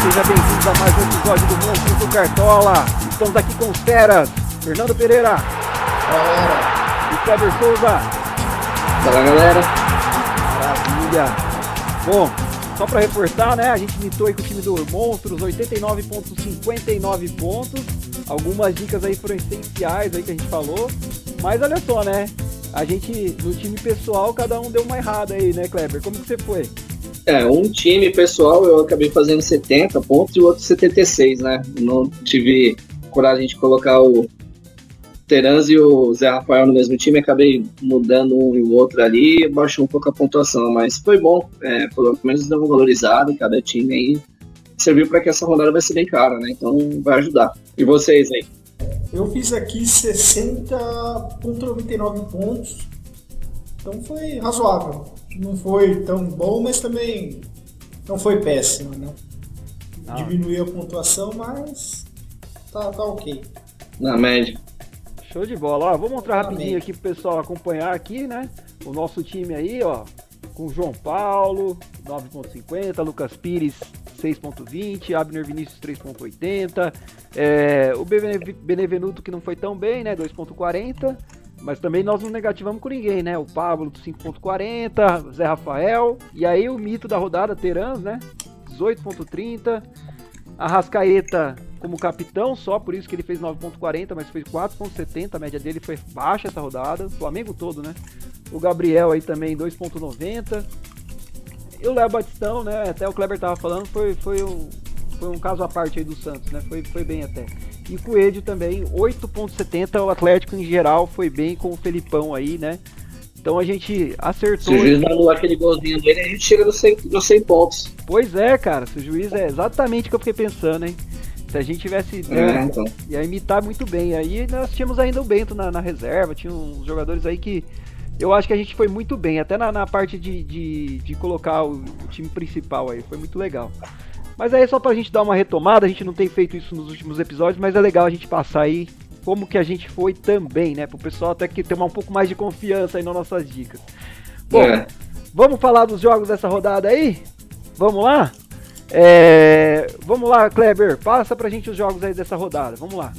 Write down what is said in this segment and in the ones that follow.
seja bem-vindo a mais um episódio do Monstro do Cartola. Estamos aqui com os feras, Fernando Pereira. Fala galera. E Kleber Souza. Fala galera. Maravilha. Bom, só para reforçar, né? A gente imitou aí com o time do Monstros, 89.59 pontos. Algumas dicas aí foram essenciais aí que a gente falou. Mas olha só, né? A gente, no time pessoal, cada um deu uma errada aí, né, Kleber? Como que você foi? É, um time pessoal eu acabei fazendo 70 pontos e o outro 76, né? Não tive coragem de colocar o Terans e o Zé Rafael no mesmo time, acabei mudando um e o outro ali, baixou um pouco a pontuação, mas foi bom, é, pelo menos deu uma valorizada cada time aí. Serviu para que essa rodada vai ser bem cara, né? Então vai ajudar. E vocês aí? Eu fiz aqui 60,99 pontos, então foi razoável não foi tão bom, mas também não foi péssimo, né? Ah. Diminuiu a pontuação, mas tá, tá ok. Na média. Show de bola. Ó, vou mostrar rapidinho aqui pro pessoal acompanhar aqui, né? O nosso time aí, ó. Com João Paulo, 9.50, Lucas Pires, 6.20, Abner Vinícius 3.80, é, o Benevenuto que não foi tão bem, né, 2.40, mas também nós não negativamos com ninguém, né? O Pablo do 5.40, Zé Rafael. E aí o mito da rodada, Terans, né? 18.30. A Rascaeta como capitão, só por isso que ele fez 9.40, mas fez 4.70. A média dele foi baixa essa rodada. O Flamengo todo, né? O Gabriel aí também 2.90. E o Léo Batistão, né? Até o Kleber tava falando, foi, foi, um, foi um caso à parte aí do Santos, né? Foi, foi bem até. E Coelho também, 8.70. O Atlético em geral foi bem com o Felipão aí, né? Então a gente acertou. Se o juiz não anular aquele golzinho dele, a gente chega nos 100, nos 100 pontos. Pois é, cara. Se o juiz é exatamente o que eu fiquei pensando, hein? Se a gente tivesse. É, né, então. Ia imitar muito bem. Aí nós tínhamos ainda o Bento na, na, reserva, tinha uns jogadores aí que. Eu acho que a gente foi muito bem, até na, na parte de, de, de colocar o, o time principal aí. Foi muito legal. Mas aí só pra gente dar uma retomada, a gente não tem feito isso nos últimos episódios, mas é legal a gente passar aí como que a gente foi também, né? Pro pessoal até que ter um pouco mais de confiança aí nas nossas dicas. Bom, é. vamos falar dos jogos dessa rodada aí? Vamos lá? É, vamos lá, Kleber, passa pra gente os jogos aí dessa rodada, vamos lá.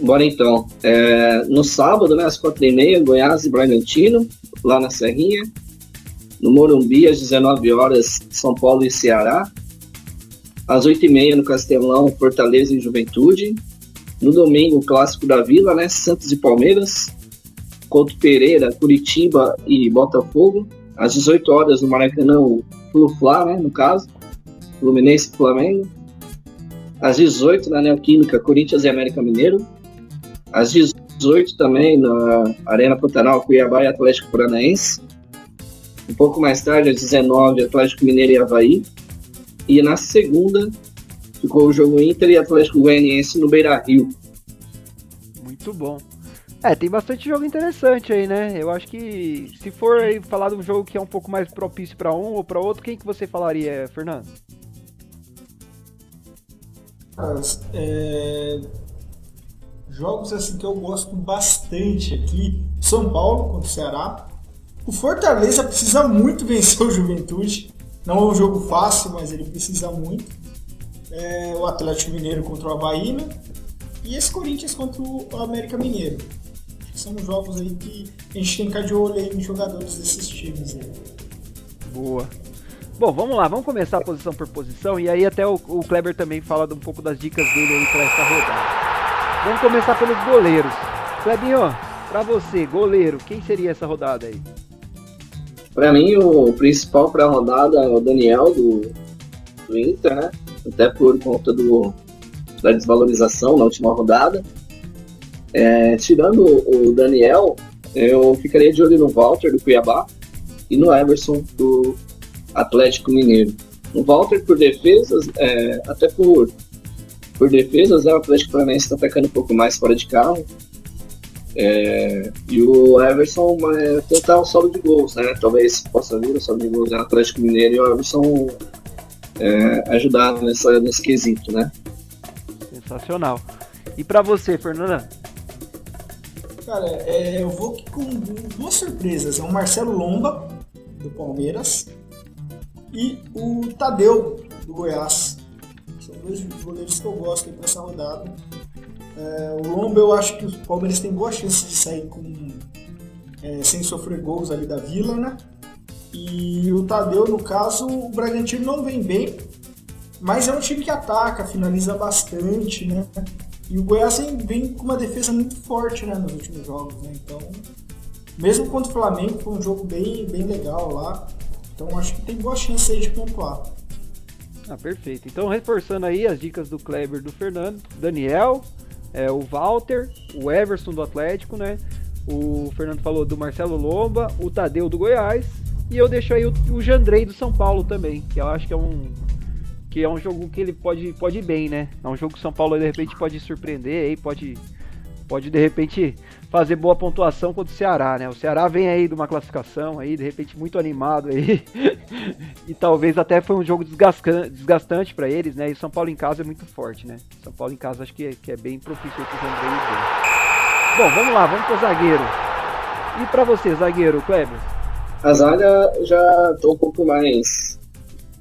Bora então. É, no sábado, né, às quatro e meia, Goiás e Bragantino, lá na Serrinha. No Morumbi, às 19 horas, São Paulo e Ceará. Às 8h30 no Castelão, Fortaleza e Juventude. No domingo, o clássico da Vila, né? Santos e Palmeiras. Couto Pereira, Curitiba e Botafogo. Às 18 horas no Maracanã, o né? No caso. Fluminense e Flamengo. Às 18 na Neoquímica, Corinthians e América Mineiro. Às 18 também na Arena Pantanal, Cuiabá e Atlético Paranaense. Um pouco mais tarde, às 19 Atlético Mineiro e Havaí. E na segunda, ficou o jogo Inter e Atlético Goianiense no Beira Rio. Muito bom. É, tem bastante jogo interessante aí, né? Eu acho que se for aí falar de um jogo que é um pouco mais propício para um ou para outro, quem que você falaria, Fernando? É... Jogos assim que eu gosto bastante aqui. São Paulo contra o Ceará. O Fortaleza precisa muito vencer o Juventude. Não é um jogo fácil, mas ele precisa muito. É, o Atlético Mineiro contra o Havaí, né? E esse Corinthians contra o América Mineiro. São jogos aí que a gente tem que ficar de olho aí nos jogadores desses times aí. Boa. Bom, vamos lá, vamos começar posição por posição e aí até o, o Kleber também fala um pouco das dicas dele aí para essa rodada. Vamos começar pelos goleiros. Klebinho, para você, goleiro, quem seria essa rodada aí? Para mim, o principal para a rodada é o Daniel do, do Inter, né? Até por conta do, da desvalorização na última rodada. É, tirando o Daniel, eu ficaria de olho no Walter do Cuiabá e no Everson do Atlético Mineiro. O Walter por defesas, é, até por, por defesas, né, o Atlético Paranaense está atacando um pouco mais fora de carro, é, e o Everson é, tentar o solo de gols, né? Talvez possa vir o solo de gols no Atlético Mineiro e o Everson é, ajudar nessa, nesse quesito, né? Sensacional. E para você, Fernanda? Cara, é, eu vou com duas surpresas. É o Marcelo Lomba, do Palmeiras, e o Tadeu, do Goiás. São dois goleiros que eu gosto para essa rodada. É, o Lomba eu acho que o Palmeiras tem boa chance de sair com, é, sem sofrer gols ali da Vila, né? E o Tadeu, no caso, o Bragantino não vem bem, mas é um time que ataca, finaliza bastante, né? E o Goiás vem com uma defesa muito forte né, nos últimos jogos, né? Então, mesmo contra o Flamengo, foi um jogo bem, bem legal lá. Então acho que tem boa chance aí de pontuar. Ah, perfeito. Então, reforçando aí as dicas do Kleber do Fernando, Daniel, é, o Walter, o Everson do Atlético, né? O Fernando falou do Marcelo Lomba, o Tadeu do Goiás, e eu deixo aí o, o Jandrei do São Paulo também, que eu acho que é um que é um jogo que ele pode pode ir bem, né? É um jogo que o São Paulo de repente pode surpreender aí, pode pode de repente fazer boa pontuação contra o Ceará, né? O Ceará vem aí de uma classificação aí, de repente muito animado aí. e talvez até foi um jogo desgastante para eles, né? E São Paulo em casa é muito forte, né? São Paulo em casa acho que é, que é bem propício para o André Bom, vamos lá, vamos pro zagueiro. E para você, zagueiro, Kleber? A zaga já tô um pouco mais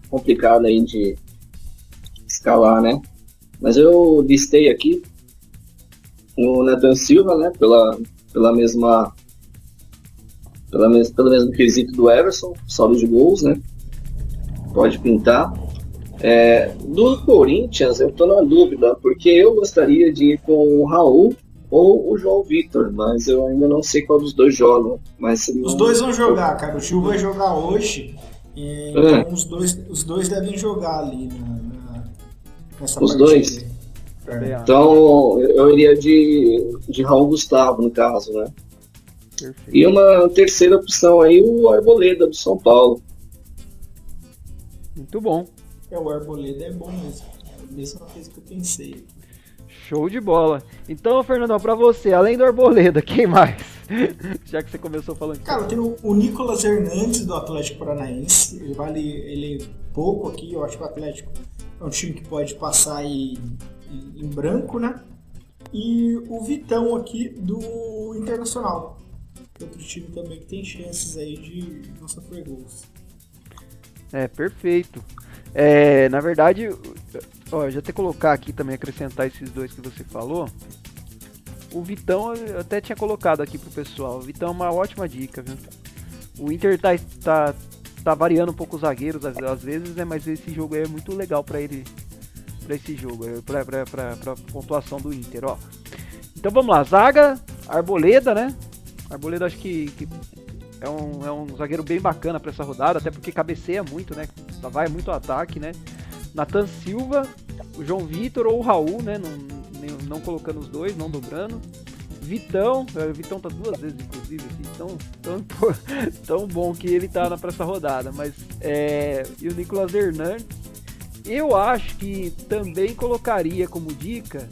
complicada aí de escalar, né? Mas eu listei aqui o Nathan Silva, né? Pela, pela mesma. Pela mes, pelo mesmo quesito do Everson, saldo de gols, né? Pode pintar. É, do Corinthians, eu tô na dúvida, porque eu gostaria de ir com o Raul ou o João Vitor, mas eu ainda não sei qual dos dois jogam. Mas Os dois vão jogar, cara. O Gil vai jogar hoje. É. Então é. os, dois, os dois devem jogar ali na, na, nessa Os dois? É. Então eu iria de, de Raul Gustavo, no caso, né? Perfeito. E uma terceira opção aí, o Arboleda do São Paulo. Muito bom. É, o Arboleda é bom mesmo. É a mesma coisa que eu pensei. Show de bola. Então, Fernandão, para você, além do Arboleda, quem mais? Já que você começou falando. Cara, tem o, o Nicolas Hernandes do Atlético Paranaense. Ele vale ele é pouco aqui. Eu acho que o Atlético é um time que pode passar aí em branco, né? E o Vitão aqui do Internacional. Outro time também que tem chances aí de não sofrer gols. É, perfeito. É, na verdade, ó, já até colocar aqui também, acrescentar esses dois que você falou. O Vitão eu até tinha colocado aqui pro pessoal. O Vitão é uma ótima dica, viu? O Inter tá, tá, tá variando um pouco os zagueiros às, às vezes, né? Mas esse jogo é muito legal para ele para esse jogo, é, para pontuação do Inter, ó. Então vamos lá, zaga, Arboleda, né? Arboleda acho que, que é, um, é um zagueiro bem bacana para essa rodada, até porque cabeceia muito, né? Vai muito ataque, né? Nathan Silva, o João Vitor ou o Raul, né? Não, não colocando os dois, não dobrando. Vitão, é, o Vitão tá duas vezes, inclusive, assim, tão, tão, tão bom que ele tá para essa rodada. Mas é, e o Nicolas Hernandes, eu acho que também colocaria como dica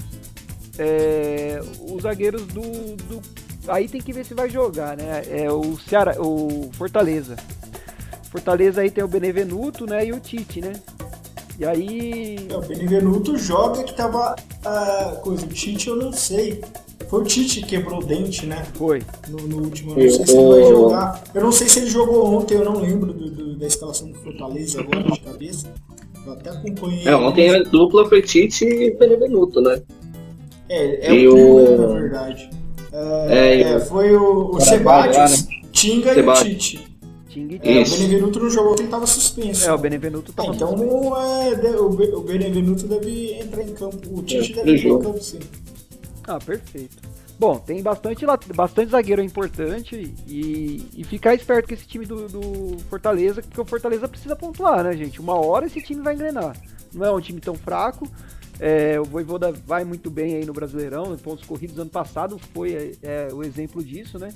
é, os zagueiros do, do, Aí tem que ver se vai jogar, né? É o Ceará, o Fortaleza. Fortaleza aí tem o Benevenuto, né? E o Tite, né? E aí. É, o Benevenuto joga que tava. A coisa, o Tite eu não sei. Foi o Tite que quebrou o dente, né? Foi. No, no último. Eu não sei se ele vai jogar. Eu não sei se ele jogou ontem, eu não lembro do, do, da escalação do Fortaleza agora de cabeça. Eu até acompanhei. É, ontem a dupla foi Tite e Benevenuto, né? É, é e o trio, né, na verdade. É, é, é foi o, o né? Tinga e o Tite. Tinga e é, o Benevenuto não jogou porque estava suspenso. É, o Benevenuto estava é, Então é, o Benevenuto deve entrar em campo. O Tite deve entrar em campo, sim. Ah, perfeito. Bom, tem bastante, bastante zagueiro importante e, e ficar esperto com esse time do, do, Fortaleza, porque o Fortaleza precisa pontuar, né, gente? Uma hora esse time vai engrenar. Não é um time tão fraco. É, o Voivoda vai muito bem aí no Brasileirão, em pontos corridos ano passado foi é, é, o exemplo disso, né?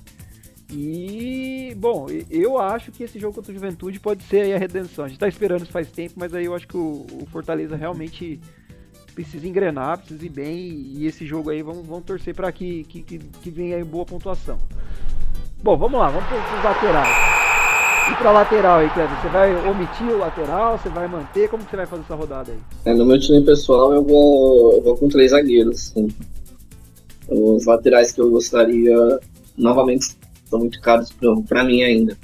E, bom, eu acho que esse jogo contra o Juventude pode ser aí a redenção. A gente tá esperando isso faz tempo, mas aí eu acho que o, o Fortaleza realmente precisa engrenar, precisa ir bem e esse jogo aí vamos, vamos torcer para que, que, que, venha aí boa pontuação. Bom, vamos lá, vamos para os laterais. E para lateral aí, Cleber, você vai omitir o lateral, você vai manter? Como que você vai fazer essa rodada aí? É, no meu time pessoal eu vou, eu vou com três zagueiros. Sim. Os laterais que eu gostaria, novamente, estão muito caros para mim ainda.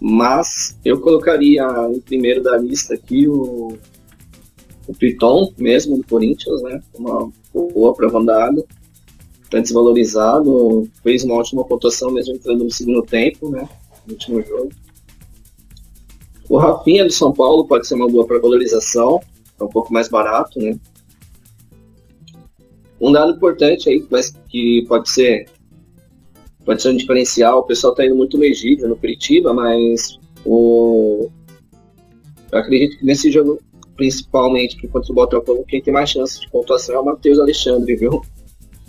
Mas eu colocaria em primeiro da lista aqui o o Piton mesmo do Corinthians, né? Uma boa para rodada. Tá desvalorizado, fez uma ótima pontuação mesmo entrando no segundo tempo, né? No último jogo. O Rafinha do São Paulo pode ser uma boa para valorização, é um pouco mais barato, né? Um dado importante aí que pode ser pode ser um diferencial, o pessoal está indo muito Egídio, no Curitiba, mas o eu acredito que nesse jogo principalmente que contra o Botafogo, quem tem mais chances de pontuação é o Matheus Alexandre, viu?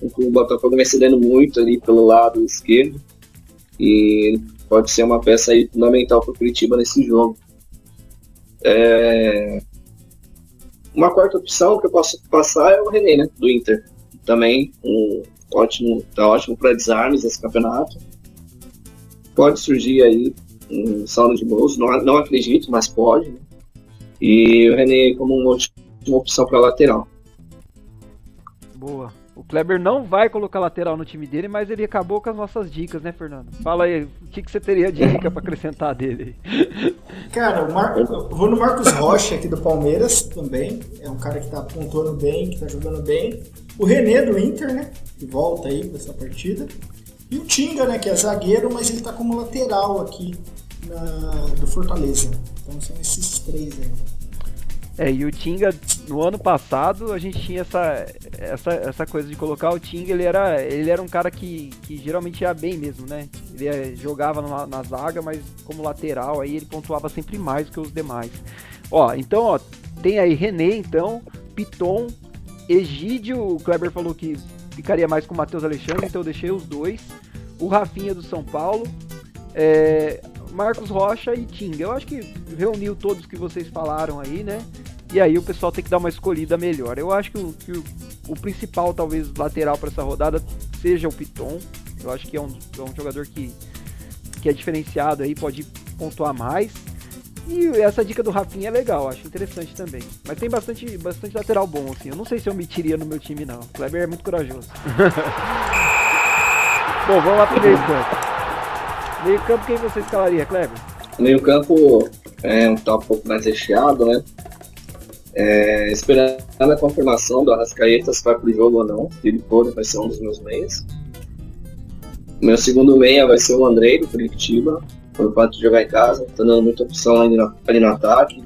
O Botafogo vem cedendo muito ali pelo lado esquerdo e pode ser uma peça aí fundamental para o Curitiba nesse jogo. É... Uma quarta opção que eu posso passar é o René, né, do Inter. Também um ótimo, tá ótimo para desarmes nesse campeonato. Pode surgir aí um saldo de gols, não, não acredito, mas pode. Né? E o René como uma última opção para lateral. Boa. O Kleber não vai colocar lateral no time dele, mas ele acabou com as nossas dicas, né, Fernando? Fala aí, o que, que você teria de dica para acrescentar dele? Cara, Mar... eu vou no Marcos Rocha aqui do Palmeiras também. É um cara que tá pontuando bem, que tá jogando bem. O René do Inter, né? Que volta aí para essa partida. E o Tinga, né? Que é zagueiro, mas ele tá como lateral aqui na... do Fortaleza. Então são esses três aí. É, e o Tinga, no ano passado, a gente tinha essa, essa, essa coisa de colocar o Tinga, ele era, ele era um cara que, que geralmente ia bem mesmo, né? Ele é, jogava na, na zaga, mas como lateral, aí ele pontuava sempre mais que os demais. Ó, então, ó, tem aí René, então, Piton, Egídio, o Kleber falou que ficaria mais com o Matheus Alexandre, então eu deixei os dois. O Rafinha do São Paulo, é, Marcos Rocha e Tinga. Eu acho que reuniu todos que vocês falaram aí, né? E aí o pessoal tem que dar uma escolhida melhor. Eu acho que o, que o, o principal, talvez, lateral para essa rodada seja o Piton. Eu acho que é um, é um jogador que, que é diferenciado aí, pode pontuar mais. E essa dica do Rafinha é legal, acho interessante também. Mas tem bastante, bastante lateral bom, assim. Eu não sei se eu metiria no meu time, não. O Kleber é muito corajoso. bom, vamos lá pro meio campo. Meio campo, quem você escalaria, Kleber? Meio campo é um tá um pouco mais recheado, né? É, esperando a confirmação do Arrascaeta se vai pro jogo ou não. Se ele for, vai ser um dos meus meias. Meu segundo meia vai ser o Andrei, do Curitiba, pelo fato de jogar em casa, tá dando muita opção ali no, ali no ataque.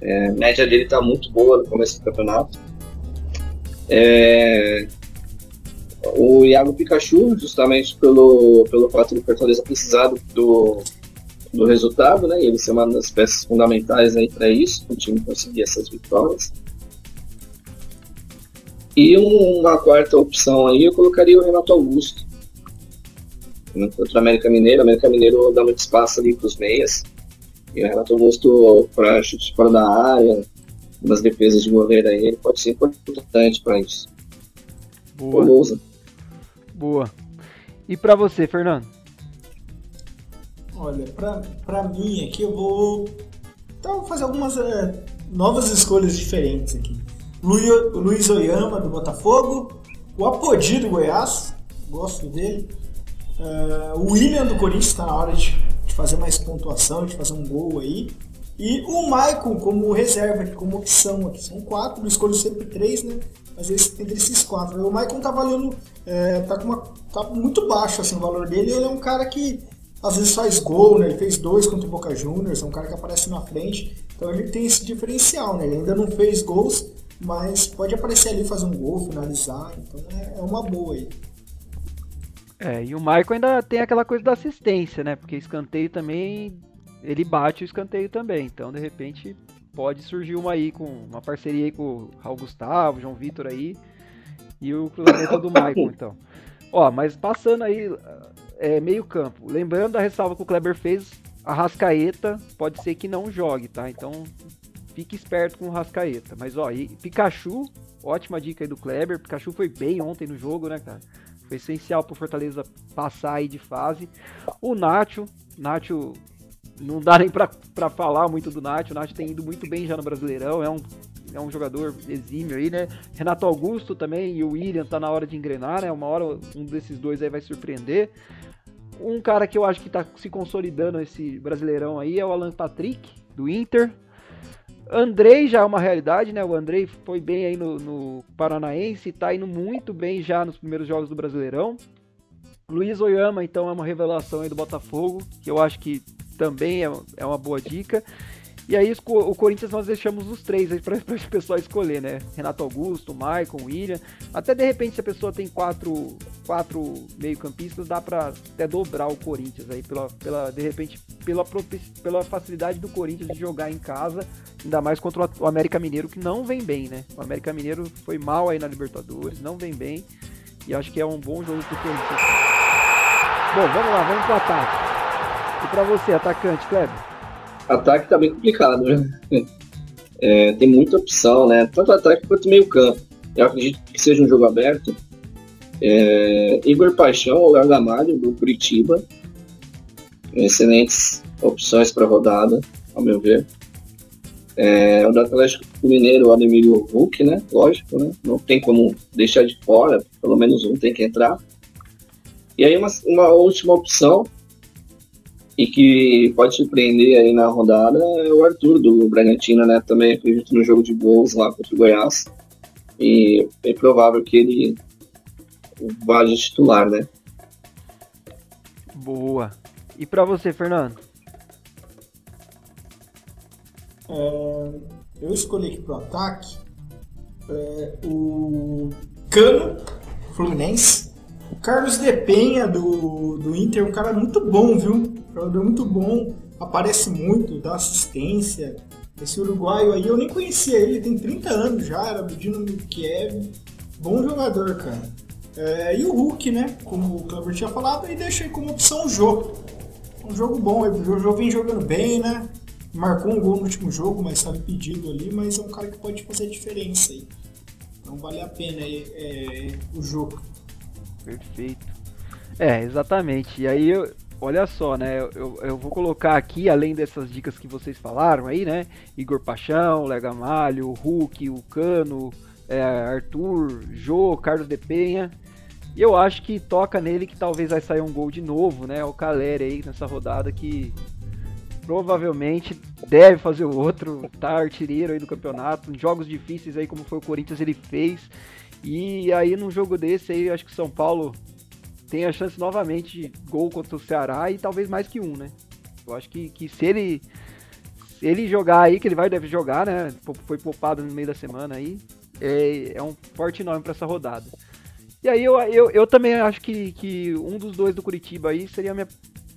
É, a média dele tá muito boa no começo do campeonato. É, o Iago Pikachu, justamente pelo, pelo fato do Fortaleza precisar do, do resultado, né? E ele ser uma das peças fundamentais aí para isso, o time conseguir essas vitórias. E uma quarta opção aí, eu colocaria o Renato Augusto. Contra o América Mineiro, o América Mineiro dá muito espaço ali para os meias. E o Renato Augusto, para chute fora da área, umas defesas de goleiro aí, ele pode ser importante para isso. Boa. Boa. Boa. E para você, Fernando? Olha, para mim aqui eu vou então, fazer algumas é, novas escolhas diferentes aqui. Luiz Oyama do Botafogo, o Apodi do Goiás, gosto dele. Uh, o William do Corinthians está na hora de, de, fazer mais pontuação, de fazer um gol aí. E o Michael como reserva, como opção aqui. São quatro, eu escolho sempre três, né? Mas entre esses quatro. O Michael tá valendo. É, tá, uma, tá muito baixo assim, o valor dele. Ele é um cara que às vezes faz gol, né? Ele fez dois contra o Boca Juniors, é um cara que aparece na frente. Então ele tem esse diferencial, né? Ele ainda não fez gols, mas pode aparecer ali fazer um gol, finalizar. Então é, é uma boa aí. É, e o Michael ainda tem aquela coisa da assistência, né? Porque escanteio também. Ele bate o escanteio também. Então, de repente, pode surgir uma aí com uma parceria aí com o Raul Gustavo, João Vitor aí e o cruzamento do Michael, então. Ó, mas passando aí é, meio campo, lembrando da ressalva que o Kleber fez, a Rascaeta pode ser que não jogue, tá? Então fique esperto com o Rascaeta. Mas ó, e Pikachu, ótima dica aí do Kleber. Pikachu foi bem ontem no jogo, né, cara? Foi essencial pro Fortaleza passar aí de fase. O Nacho, Nacho não dá nem para falar muito do Nath. O Nath tem ido muito bem já no Brasileirão. É um, é um jogador exímio aí, né? Renato Augusto também e o William tá na hora de engrenar, né? Uma hora um desses dois aí vai surpreender. Um cara que eu acho que tá se consolidando esse Brasileirão aí é o Alan Patrick, do Inter. Andrei já é uma realidade, né? O Andrei foi bem aí no, no Paranaense, tá indo muito bem já nos primeiros jogos do Brasileirão. Luiz Oyama, então, é uma revelação aí do Botafogo, que eu acho que também é, é uma boa dica. E aí o Corinthians nós deixamos os três aí para o pessoal escolher, né? Renato Augusto, Maicon, William. Até de repente se a pessoa tem quatro, quatro meio-campistas, dá para até dobrar o Corinthians aí pela, pela de repente pela pela facilidade do Corinthians de jogar em casa, ainda mais contra o América Mineiro que não vem bem, né? O América Mineiro foi mal aí na Libertadores, não vem bem. E acho que é um bom jogo pro Corinthians. Bom, vamos lá, vamos pro ataque. E para você, atacante, Kleber? Ataque tá bem complicado, né? É, tem muita opção, né? Tanto ataque quanto meio campo. Eu acredito que seja um jogo aberto. É, Igor Paixão ou Léo do Curitiba. Excelentes opções para rodada, ao meu ver. É, o do Atlético Mineiro, o Ademir Hulk, né? Lógico, né? Não tem como deixar de fora, pelo menos um tem que entrar. E aí uma, uma última opção e que pode surpreender aí na rodada é o Arthur do Bragantino, né? Também acredito no jogo de gols lá contra o Goiás. E é provável que ele vá de titular, né? Boa. E para você, Fernando? É, eu escolhi aqui pro ataque é, o Cano Fluminense. O Carlos De Penha do, do Inter, um cara muito bom, viu? Jogador muito bom, aparece muito, dá assistência. Esse uruguaio aí, eu nem conhecia ele, tem 30 anos já, era do Dinamo Kiev. Bom jogador, cara. É, e o Hulk, né? Como o Cleber tinha falado, e deixa aí como opção o jogo. Um jogo bom, o jogo vem jogando bem, né? Marcou um gol no último jogo, mas estava impedido ali, mas é um cara que pode fazer diferença aí. Então vale a pena aí, é, o jogo. Perfeito. É, exatamente. E aí eu, olha só, né? Eu, eu vou colocar aqui, além dessas dicas que vocês falaram aí, né? Igor Paixão, Legamalho, Hulk, o Cano, é, Arthur, Jô, Carlos de Penha. E eu acho que toca nele que talvez vai sair um gol de novo, né? O Caleri aí nessa rodada que provavelmente deve fazer o outro, tá artilheiro aí do campeonato. Jogos difíceis aí, como foi o Corinthians, ele fez. E aí num jogo desse aí, acho que São Paulo tem a chance novamente de gol contra o Ceará e talvez mais que um, né? Eu acho que, que se ele se ele jogar aí, que ele vai deve jogar, né? Foi poupado no meio da semana aí, é, é um forte nome para essa rodada. E aí eu, eu, eu também acho que, que um dos dois do Curitiba aí seria a minha,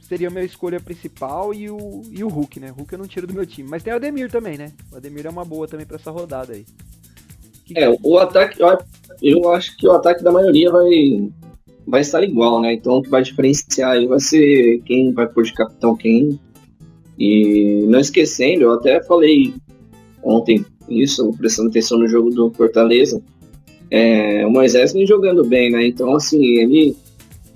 seria a minha escolha principal e o, e o Hulk, né? O Hulk eu não tiro do meu time. Mas tem o Ademir também, né? O Ademir é uma boa também para essa rodada aí. Que é, o ataque, eu acho que o ataque da maioria vai, vai estar igual, né? Então o que vai diferenciar aí vai ser quem vai pôr de capitão quem. E não esquecendo, eu até falei ontem isso, prestando atenção no jogo do Fortaleza. É, o Moisés vem jogando bem, né? Então, assim, ele,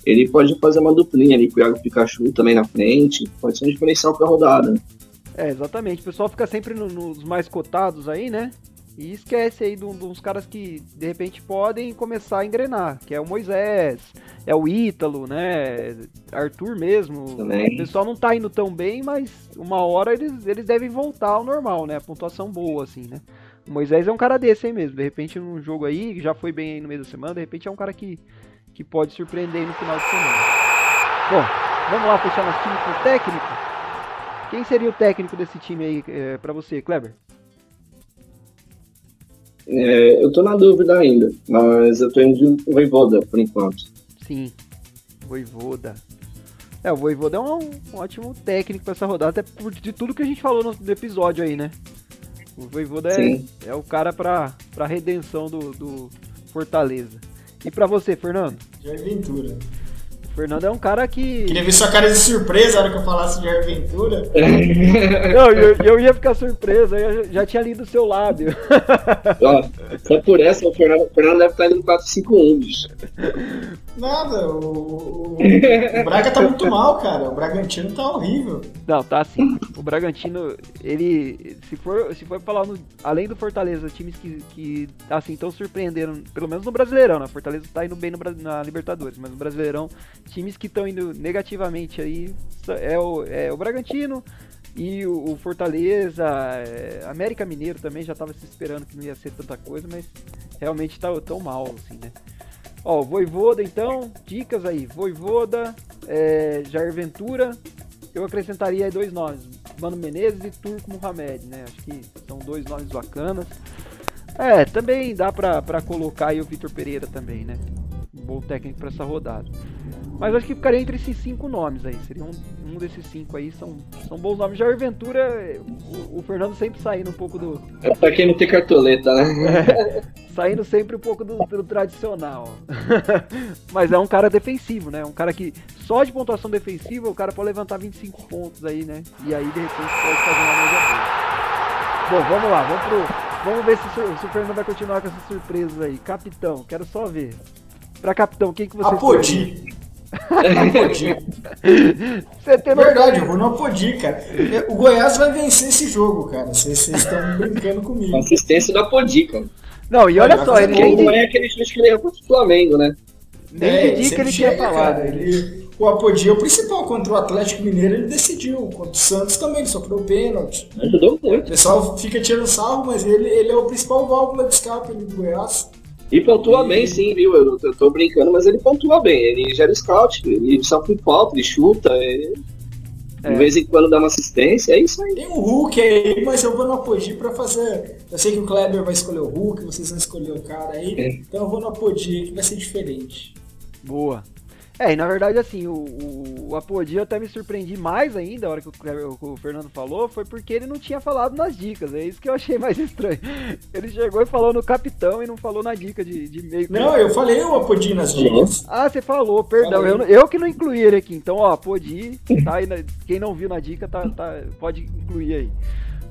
ele pode fazer uma duplinha ali com o Iago Pikachu também na frente. Pode ser um diferencial pra rodada. É, exatamente. O pessoal fica sempre no, nos mais cotados aí, né? E esquece aí de, uns caras que de repente podem começar a engrenar, que é o Moisés, é o Ítalo, né? Arthur mesmo. Também. O pessoal não tá indo tão bem, mas uma hora eles, eles devem voltar ao normal, né? A pontuação boa, assim, né? O Moisés é um cara desse aí mesmo. De repente, num jogo aí, já foi bem aí no meio da semana, de repente é um cara que, que pode surpreender aí no final de semana. Bom, vamos lá fechar nosso time com o técnico. Quem seria o técnico desse time aí é, para você, Kleber? É, eu tô na dúvida ainda, mas eu tô indo de Voivoda por enquanto. Sim, Voivoda. É, o Voivoda é um, um ótimo técnico para essa rodada, até por de tudo que a gente falou no, no episódio aí, né? O Voivoda é, é, o cara pra, pra redenção do, do Fortaleza. E para você, Fernando? Jair Ventura. Fernando é um cara que. Queria ver sua cara de surpresa na hora que eu falasse de aventura. Não, eu, eu ia ficar surpreso, eu já tinha lido o seu lábio. Ó, só por essa, o Fernando, o Fernando deve estar indo 451, bicho. Nada, o, o, o, Braga tá muito mal, cara. O Bragantino tá horrível. Não, tá assim. O Bragantino, ele. Se for, se for falar no, além do Fortaleza, times que, que assim, estão surpreendendo, pelo menos no Brasileirão, né? Fortaleza tá indo bem no, na Libertadores, mas no Brasileirão times que estão indo negativamente aí é o, é o Bragantino E o, o Fortaleza, é, América Mineiro também já estava se esperando que não ia ser tanta coisa, mas realmente tá tão mal, assim, né? Ó, Voivoda então, dicas aí. Voivoda, é, Jair Ventura, eu acrescentaria dois nomes, Mano Menezes e Turco Mohamed, né? Acho que são dois nomes bacanas. É, também dá pra colocar aí o Vitor Pereira também, né? Um bom técnico para essa rodada. Mas acho que ficaria entre esses cinco nomes aí. Seria um, um desses cinco aí. São, são bons nomes. Jair Ventura, o, o Fernando sempre saindo um pouco do. É pra quem não tem cartoleta, né? É, saindo sempre um pouco do, do tradicional. Mas é um cara defensivo, né? Um cara que só de pontuação defensiva o cara pode levantar 25 pontos aí, né? E aí de repente pode fazer uma média boa. Bom, vamos lá, vamos pro. Vamos ver se, se o Fernando vai continuar com essas surpresas aí. Capitão, quero só ver. Pra capitão, quem que você Apodi. Apodi. você tem Verdade, eu vou no Apodi, cara. O Goiás vai vencer esse jogo, cara. Vocês estão brincando comigo. Consistência do Apodi, cara. Não, e olha só, ele nem. Não é aquele chute que ele errou contra o Flamengo, né? Nem é, pedi que ele tinha falado. Ele, o Apodi é o principal contra o Atlético Mineiro, ele decidiu. Contra o Santos também, ele sofreu pênalti. Ajudou muito. O pessoal fica tirando sarro, mas ele, ele é o principal válvula de escape do Goiás. E pontua e... bem, sim, viu? Eu, eu tô brincando, mas ele pontua bem. Ele gera scout, ele sofre falta, ele chuta. Ele... É. De vez em quando dá uma assistência, é isso aí. Tem o Hulk aí, mas eu vou no Apodi pra fazer. Eu sei que o Kleber vai escolher o Hulk, vocês vão escolher o cara aí. É. Então eu vou no Apodi que vai ser diferente. Boa. É, e na verdade, assim, o, o, o Apodi até me surpreendi mais ainda, a hora que o, o, Fernando falou, foi porque ele não tinha falado nas dicas. É isso que eu achei mais estranho. Ele chegou e falou no capitão e não falou na dica de, de meio. Não, eu falei o Apodi nas dicas. Ah, você falou, perdão. Eu, eu, que não incluí ele aqui. Então, ó, Apodi, tá aí, quem não viu na dica, tá, tá, pode incluir aí.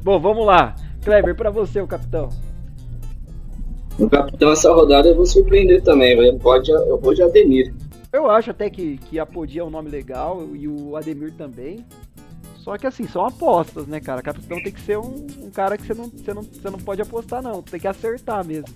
Bom, vamos lá. Kleber, pra você, o capitão. O capitão, essa rodada eu vou surpreender também. Eu, pode, eu vou de Ademir. Eu acho até que, que a Podia é um nome legal e o Ademir também. Só que assim, são apostas, né, cara? Capitão tem que ser um, um cara que você não, você, não, você não pode apostar, não. Tem que acertar mesmo.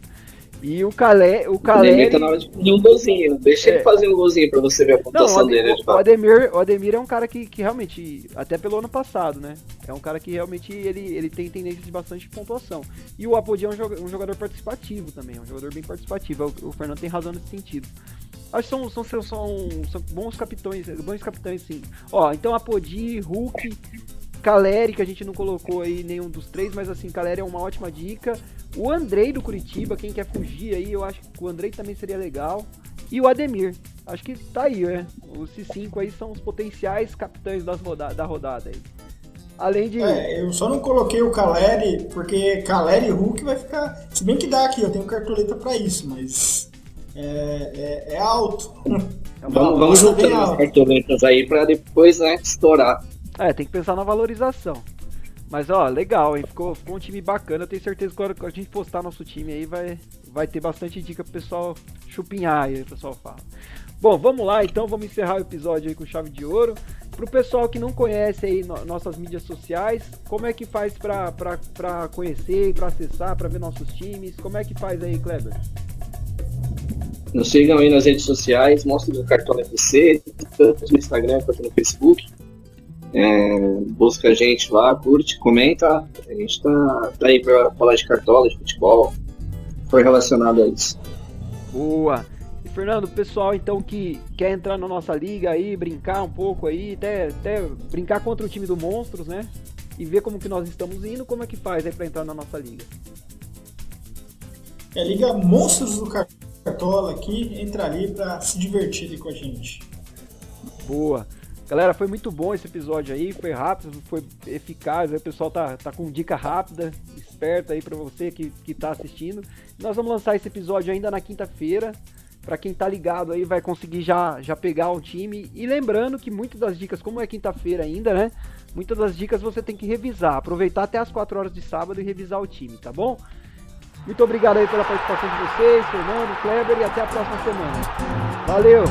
E o Calé. O Calé. O tá na hora de pedir um golzinho. Deixa é. ele fazer um golzinho pra você ver a pontuação não, o dele. O, o, Ademir, o Ademir é um cara que, que realmente, até pelo ano passado, né? É um cara que realmente ele, ele tem tendência de bastante pontuação. E o Apodi é um jogador, um jogador participativo também, é um jogador bem participativo. O, o Fernando tem razão nesse sentido. Acho que são, são, são, são bons capitães, bons capitães sim. Ó, então Apodi, Hulk, Caleri, que a gente não colocou aí nenhum dos três, mas assim, Caleri é uma ótima dica. O Andrei do Curitiba, quem quer fugir aí, eu acho que o Andrei também seria legal. E o Ademir. Acho que tá aí, né? Os cinco aí são os potenciais capitães das roda da rodada aí. Além de. É, eu só não coloquei o Caleri, porque Caleri e Hulk vai ficar. Se bem que dá aqui, eu tenho cartoleta para isso, mas é, é, é alto. É vamos, vamos juntando as cartoletas aí para depois né, estourar. É, tem que pensar na valorização. Mas ó, legal, hein? Ficou, ficou um time bacana. Eu tenho certeza que quando a gente postar nosso time aí vai, vai ter bastante dica pro pessoal chupinhar aí, o pessoal fala. Bom, vamos lá então, vamos encerrar o episódio aí com chave de ouro. Pro pessoal que não conhece aí no, nossas mídias sociais, como é que faz pra, pra, pra conhecer, pra acessar, pra ver nossos times? Como é que faz aí, Kleber? Nos sigam aí nas redes sociais, mostra o Cartão FC, tanto no Instagram quanto no Facebook. É, busca a gente lá, curte, comenta. A gente tá, tá aí para falar de cartola, de futebol. Foi relacionado a isso. Boa! E Fernando, pessoal então que quer entrar na nossa liga aí, brincar um pouco aí, até, até brincar contra o time do Monstros, né? E ver como que nós estamos indo, como é que faz aí para entrar na nossa liga? É a Liga Monstros do Cartola aqui, entra ali para se divertir ali com a gente. Boa! Galera, foi muito bom esse episódio aí, foi rápido, foi eficaz, o pessoal tá, tá com dica rápida, esperta aí para você que, que tá assistindo. Nós vamos lançar esse episódio ainda na quinta-feira, para quem tá ligado aí vai conseguir já, já pegar o time. E lembrando que muitas das dicas, como é quinta-feira ainda, né? Muitas das dicas você tem que revisar, aproveitar até as 4 horas de sábado e revisar o time, tá bom? Muito obrigado aí pela participação de vocês, Fernando, Kleber, e até a próxima semana. Valeu!